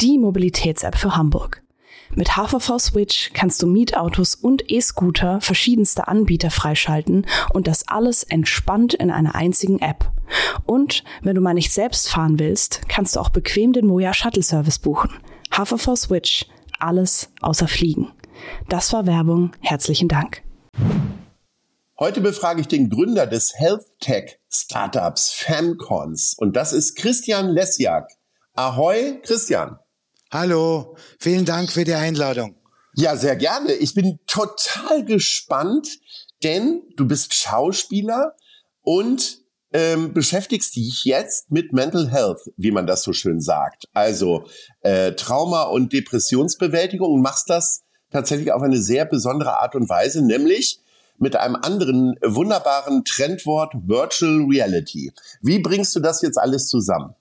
die Mobilitäts-App für Hamburg. Mit HVV Switch kannst du Mietautos und E-Scooter verschiedenster Anbieter freischalten und das alles entspannt in einer einzigen App. Und wenn du mal nicht selbst fahren willst, kannst du auch bequem den Moja Shuttle Service buchen. HVV Switch, alles außer Fliegen. Das war Werbung. Herzlichen Dank. Heute befrage ich den Gründer des Health Tech Startups Famcons und das ist Christian Lesjak. Ahoi, Christian. Hallo, vielen Dank für die Einladung. Ja, sehr gerne. Ich bin total gespannt, denn du bist Schauspieler und ähm, beschäftigst dich jetzt mit Mental Health, wie man das so schön sagt. Also äh, Trauma- und Depressionsbewältigung und machst das tatsächlich auf eine sehr besondere Art und Weise, nämlich mit einem anderen wunderbaren Trendwort Virtual Reality. Wie bringst du das jetzt alles zusammen?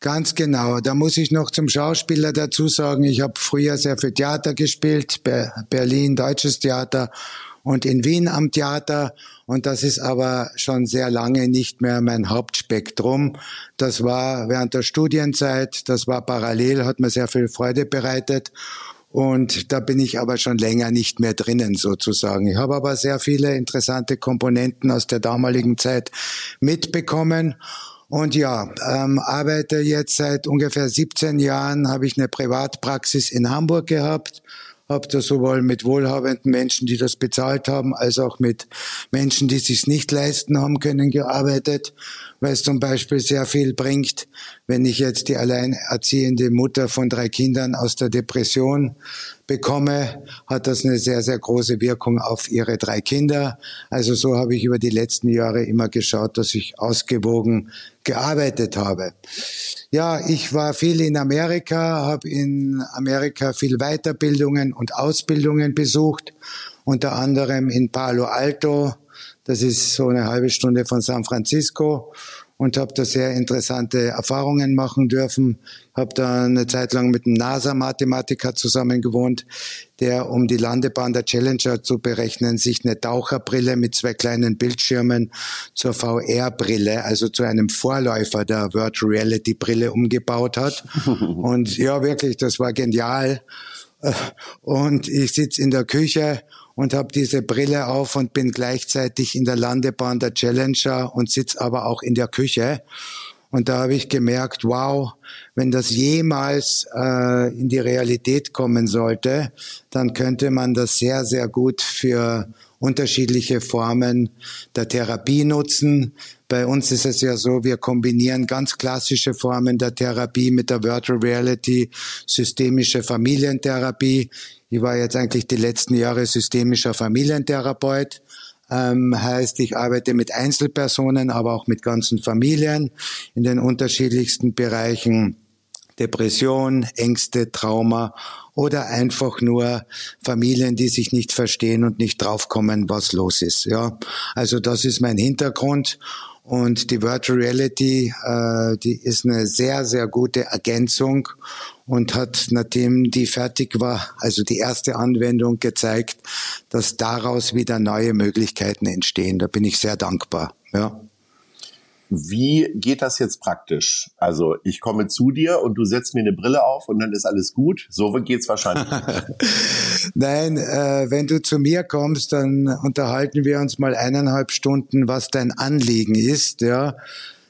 Ganz genau. Da muss ich noch zum Schauspieler dazu sagen, ich habe früher sehr viel Theater gespielt, Berlin, deutsches Theater und in Wien am Theater. Und das ist aber schon sehr lange nicht mehr mein Hauptspektrum. Das war während der Studienzeit, das war parallel, hat mir sehr viel Freude bereitet. Und da bin ich aber schon länger nicht mehr drinnen sozusagen. Ich habe aber sehr viele interessante Komponenten aus der damaligen Zeit mitbekommen. Und ja, ähm, arbeite jetzt seit ungefähr 17 Jahren, habe ich eine Privatpraxis in Hamburg gehabt. Habe da sowohl mit wohlhabenden Menschen, die das bezahlt haben, als auch mit Menschen, die sich nicht leisten haben können, gearbeitet, weil es zum Beispiel sehr viel bringt, wenn ich jetzt die alleinerziehende Mutter von drei Kindern aus der Depression bekomme, hat das eine sehr, sehr große Wirkung auf ihre drei Kinder. Also so habe ich über die letzten Jahre immer geschaut, dass ich ausgewogen gearbeitet habe. Ja, ich war viel in Amerika, habe in Amerika viel Weiterbildungen und Ausbildungen besucht, unter anderem in Palo Alto, das ist so eine halbe Stunde von San Francisco und habe da sehr interessante Erfahrungen machen dürfen. Habe da eine Zeit lang mit einem NASA-Mathematiker zusammen gewohnt, der, um die Landebahn der Challenger zu berechnen, sich eine Taucherbrille mit zwei kleinen Bildschirmen zur VR-Brille, also zu einem Vorläufer der Virtual Reality-Brille umgebaut hat. Und ja, wirklich, das war genial. Und ich sitze in der Küche und habe diese Brille auf und bin gleichzeitig in der Landebahn der Challenger und sitz aber auch in der Küche. Und da habe ich gemerkt, wow, wenn das jemals äh, in die Realität kommen sollte, dann könnte man das sehr, sehr gut für unterschiedliche Formen der Therapie nutzen. Bei uns ist es ja so, wir kombinieren ganz klassische Formen der Therapie mit der Virtual Reality, systemische Familientherapie. Ich war jetzt eigentlich die letzten Jahre systemischer Familientherapeut. Ähm, heißt, ich arbeite mit Einzelpersonen, aber auch mit ganzen Familien in den unterschiedlichsten Bereichen Depression, Ängste, Trauma oder einfach nur Familien, die sich nicht verstehen und nicht draufkommen, was los ist. Ja, also das ist mein Hintergrund und die Virtual Reality, äh, die ist eine sehr, sehr gute Ergänzung und hat, nachdem die fertig war, also die erste Anwendung gezeigt, dass daraus wieder neue Möglichkeiten entstehen. Da bin ich sehr dankbar. Ja. Wie geht das jetzt praktisch? Also ich komme zu dir und du setzt mir eine Brille auf und dann ist alles gut. So geht's wahrscheinlich. Nein, äh, wenn du zu mir kommst, dann unterhalten wir uns mal eineinhalb Stunden, was dein Anliegen ist. Ja,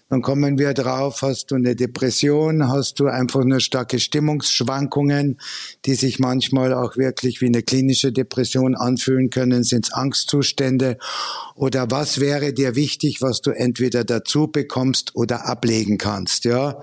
dann kommen wir drauf, hast du eine Depression, hast du einfach nur starke Stimmungsschwankungen, die sich manchmal auch wirklich wie eine klinische Depression anfühlen können, sind es Angstzustände oder was wäre dir wichtig, was du entweder dazu bekommst oder ablegen kannst, ja?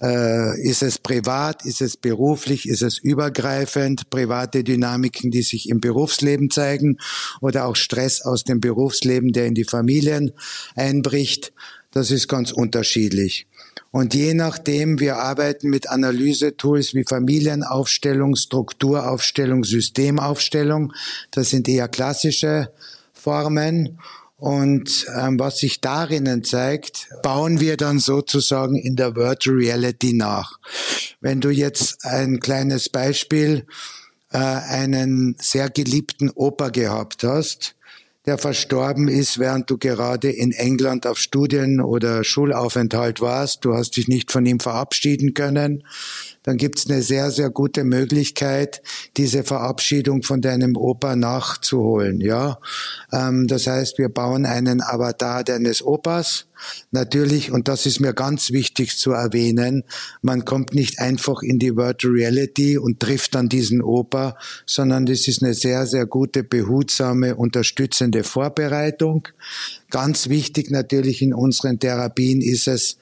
Äh, ist es privat, ist es beruflich, ist es übergreifend, private Dynamiken, die sich im Berufsleben zeigen oder auch Stress aus dem Berufsleben, der in die Familien einbricht. Das ist ganz unterschiedlich. Und je nachdem, wir arbeiten mit Analysetools wie Familienaufstellung, Strukturaufstellung, Systemaufstellung. Das sind eher klassische Formen. Und ähm, was sich darinnen zeigt, bauen wir dann sozusagen in der Virtual Reality nach. Wenn du jetzt ein kleines Beispiel, äh, einen sehr geliebten Opa gehabt hast, der verstorben ist, während du gerade in England auf Studien- oder Schulaufenthalt warst. Du hast dich nicht von ihm verabschieden können dann gibt's eine sehr, sehr gute Möglichkeit, diese Verabschiedung von deinem Opa nachzuholen. Ja, ähm, das heißt, wir bauen einen Avatar deines Opas. Natürlich, und das ist mir ganz wichtig zu erwähnen, man kommt nicht einfach in die Virtual Reality und trifft dann diesen Opa, sondern das ist eine sehr, sehr gute, behutsame, unterstützende Vorbereitung. Ganz wichtig natürlich in unseren Therapien ist es,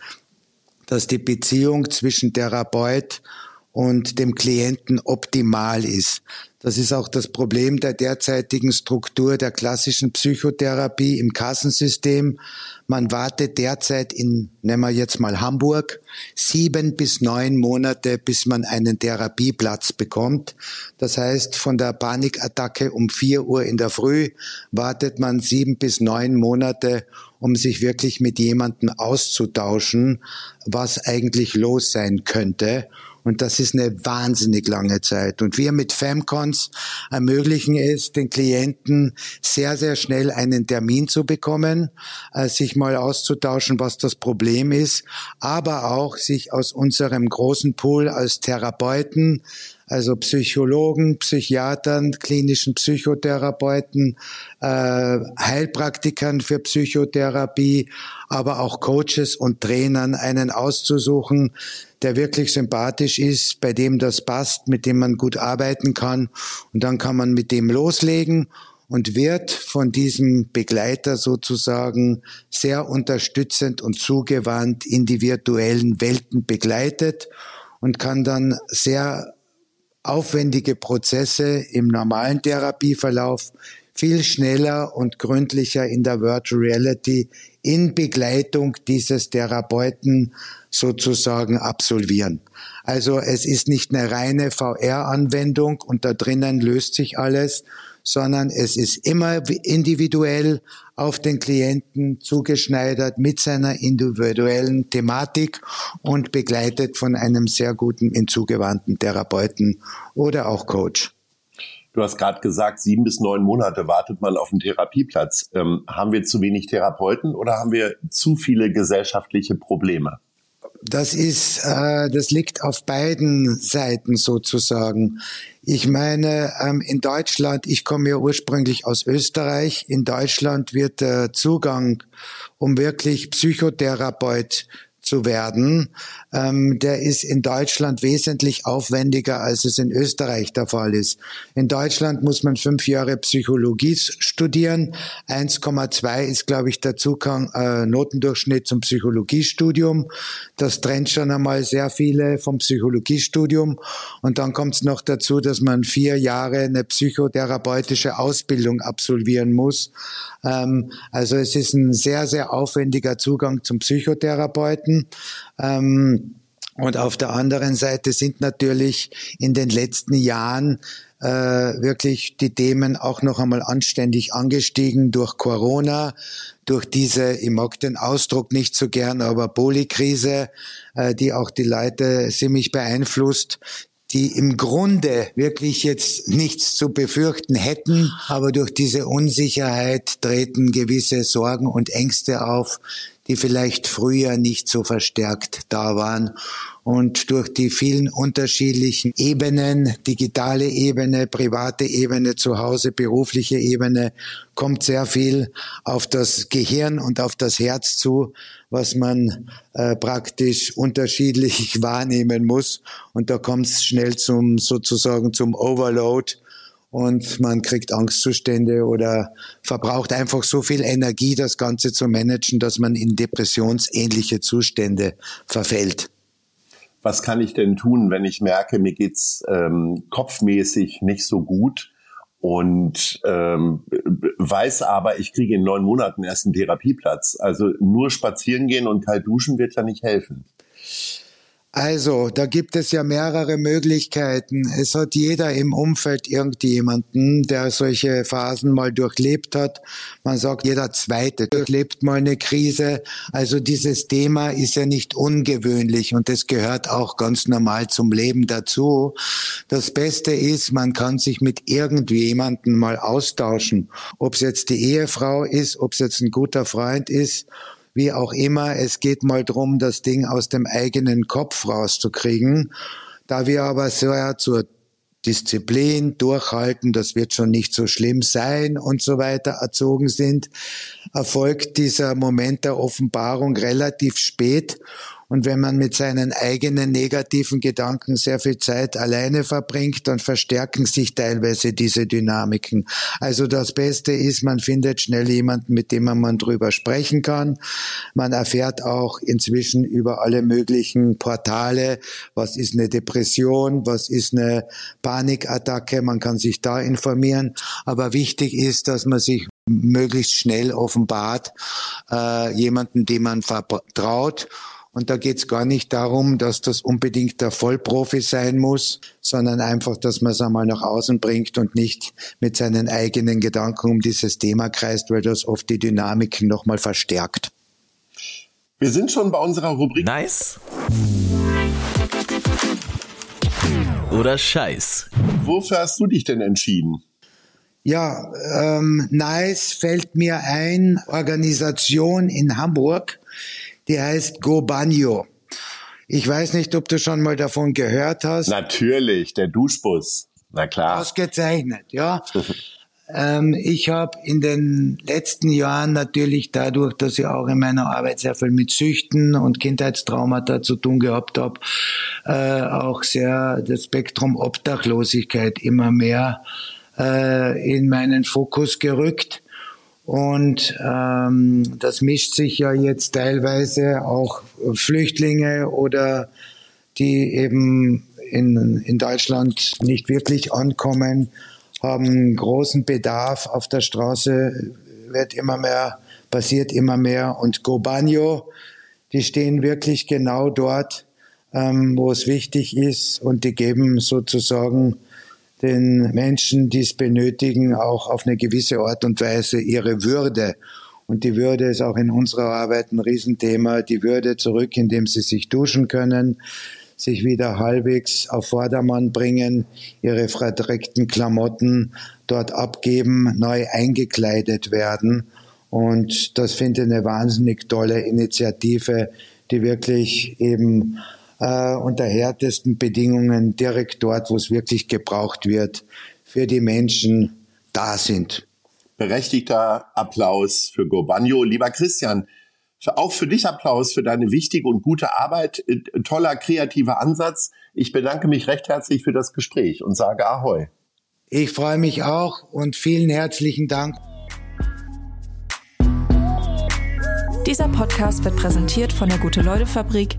dass die Beziehung zwischen Therapeut und dem Klienten optimal ist. Das ist auch das Problem der derzeitigen Struktur der klassischen Psychotherapie im Kassensystem. Man wartet derzeit in, nehmen wir jetzt mal Hamburg, sieben bis neun Monate, bis man einen Therapieplatz bekommt. Das heißt, von der Panikattacke um vier Uhr in der Früh wartet man sieben bis neun Monate, um sich wirklich mit jemandem auszutauschen, was eigentlich los sein könnte. Und das ist eine wahnsinnig lange Zeit. Und wir mit Femcons ermöglichen es den Klienten sehr, sehr schnell einen Termin zu bekommen, äh, sich mal auszutauschen, was das Problem ist, aber auch sich aus unserem großen Pool als Therapeuten also Psychologen, Psychiatern, klinischen Psychotherapeuten, äh, Heilpraktikern für Psychotherapie, aber auch Coaches und Trainern einen auszusuchen, der wirklich sympathisch ist, bei dem das passt, mit dem man gut arbeiten kann. Und dann kann man mit dem loslegen und wird von diesem Begleiter sozusagen sehr unterstützend und zugewandt in die virtuellen Welten begleitet und kann dann sehr aufwendige Prozesse im normalen Therapieverlauf viel schneller und gründlicher in der Virtual Reality in Begleitung dieses Therapeuten sozusagen absolvieren. Also es ist nicht eine reine VR-Anwendung und da drinnen löst sich alles, sondern es ist immer individuell auf den Klienten zugeschneidert mit seiner individuellen Thematik und begleitet von einem sehr guten, hinzugewandten Therapeuten oder auch Coach. Du hast gerade gesagt, sieben bis neun Monate wartet man auf einen Therapieplatz. Ähm, haben wir zu wenig Therapeuten oder haben wir zu viele gesellschaftliche Probleme? Das ist, äh, das liegt auf beiden Seiten sozusagen. Ich meine, ähm, in Deutschland, ich komme ja ursprünglich aus Österreich, in Deutschland wird der Zugang, um wirklich Psychotherapeut zu werden, ähm, der ist in Deutschland wesentlich aufwendiger, als es in Österreich der Fall ist. In Deutschland muss man fünf Jahre Psychologie studieren. 1,2 ist, glaube ich, der Zugang äh, Notendurchschnitt zum Psychologiestudium. Das trennt schon einmal sehr viele vom Psychologiestudium. Und dann kommt es noch dazu, dass man vier Jahre eine psychotherapeutische Ausbildung absolvieren muss. Ähm, also es ist ein sehr, sehr aufwendiger Zugang zum Psychotherapeuten. Ähm, und auf der anderen Seite sind natürlich in den letzten Jahren äh, wirklich die Themen auch noch einmal anständig angestiegen durch Corona, durch diese, ich mag den Ausdruck nicht so gern, aber Polykrise, äh, die auch die Leute ziemlich beeinflusst, die im Grunde wirklich jetzt nichts zu befürchten hätten, aber durch diese Unsicherheit treten gewisse Sorgen und Ängste auf, die vielleicht früher nicht so verstärkt da waren. Und durch die vielen unterschiedlichen Ebenen, digitale Ebene, private Ebene, zu Hause, berufliche Ebene, kommt sehr viel auf das Gehirn und auf das Herz zu, was man äh, praktisch unterschiedlich wahrnehmen muss. Und da kommt es schnell zum sozusagen zum Overload und man kriegt Angstzustände oder verbraucht einfach so viel Energie, das Ganze zu managen, dass man in depressionsähnliche Zustände verfällt. Was kann ich denn tun, wenn ich merke, mir geht's ähm, kopfmäßig nicht so gut und ähm, weiß aber, ich kriege in neun Monaten erst einen Therapieplatz. Also nur spazieren gehen und kalt duschen wird ja nicht helfen. Also, da gibt es ja mehrere Möglichkeiten. Es hat jeder im Umfeld irgendjemanden, der solche Phasen mal durchlebt hat. Man sagt, jeder Zweite durchlebt mal eine Krise. Also dieses Thema ist ja nicht ungewöhnlich und es gehört auch ganz normal zum Leben dazu. Das Beste ist, man kann sich mit irgendjemanden mal austauschen. Ob es jetzt die Ehefrau ist, ob es jetzt ein guter Freund ist wie auch immer. Es geht mal drum, das Ding aus dem eigenen Kopf rauszukriegen. Da wir aber sehr zur Disziplin, durchhalten, das wird schon nicht so schlimm sein und so weiter erzogen sind, erfolgt dieser Moment der Offenbarung relativ spät und wenn man mit seinen eigenen negativen Gedanken sehr viel Zeit alleine verbringt, dann verstärken sich teilweise diese Dynamiken. Also das Beste ist, man findet schnell jemanden, mit dem man drüber sprechen kann. Man erfährt auch inzwischen über alle möglichen Portale, was ist eine Depression, was ist eine Panikattacke, man kann sich da informieren. Aber wichtig ist, dass man sich möglichst schnell offenbart, äh, jemanden, dem man vertraut und da geht es gar nicht darum, dass das unbedingt der Vollprofi sein muss, sondern einfach, dass man es einmal nach außen bringt und nicht mit seinen eigenen Gedanken um dieses Thema kreist, weil das oft die Dynamiken nochmal verstärkt. Wir sind schon bei unserer Rubrik. Nice. Oder Scheiß. Wofür hast du dich denn entschieden? Ja, ähm, nice fällt mir ein, Organisation in Hamburg, die heißt Go Banjo. Ich weiß nicht, ob du schon mal davon gehört hast. Natürlich, der Duschbus. Na klar. Ausgezeichnet, ja. ähm, ich habe in den letzten Jahren natürlich dadurch, dass ich auch in meiner Arbeit sehr viel mit Süchten und Kindheitstraumata zu tun gehabt habe, äh, auch sehr das Spektrum Obdachlosigkeit immer mehr äh, in meinen Fokus gerückt. Und ähm, das mischt sich ja jetzt teilweise auch Flüchtlinge oder die eben in, in Deutschland nicht wirklich ankommen, haben großen Bedarf auf der Straße, wird immer mehr, passiert immer mehr. Und Gobanio, die stehen wirklich genau dort, ähm, wo es wichtig ist und die geben sozusagen den Menschen, die es benötigen, auch auf eine gewisse Art und Weise ihre Würde. Und die Würde ist auch in unserer Arbeit ein Riesenthema. Die Würde zurück, indem sie sich duschen können, sich wieder halbwegs auf Vordermann bringen, ihre verdreckten Klamotten dort abgeben, neu eingekleidet werden. Und das finde ich eine wahnsinnig tolle Initiative, die wirklich eben äh, unter härtesten Bedingungen direkt dort, wo es wirklich gebraucht wird, für die Menschen da sind. Berechtigter Applaus für Gobanjo. Lieber Christian, auch für dich Applaus für deine wichtige und gute Arbeit. Äh, toller kreativer Ansatz. Ich bedanke mich recht herzlich für das Gespräch und sage Ahoi. Ich freue mich auch und vielen herzlichen Dank. Dieser Podcast wird präsentiert von der Gute-Leute-Fabrik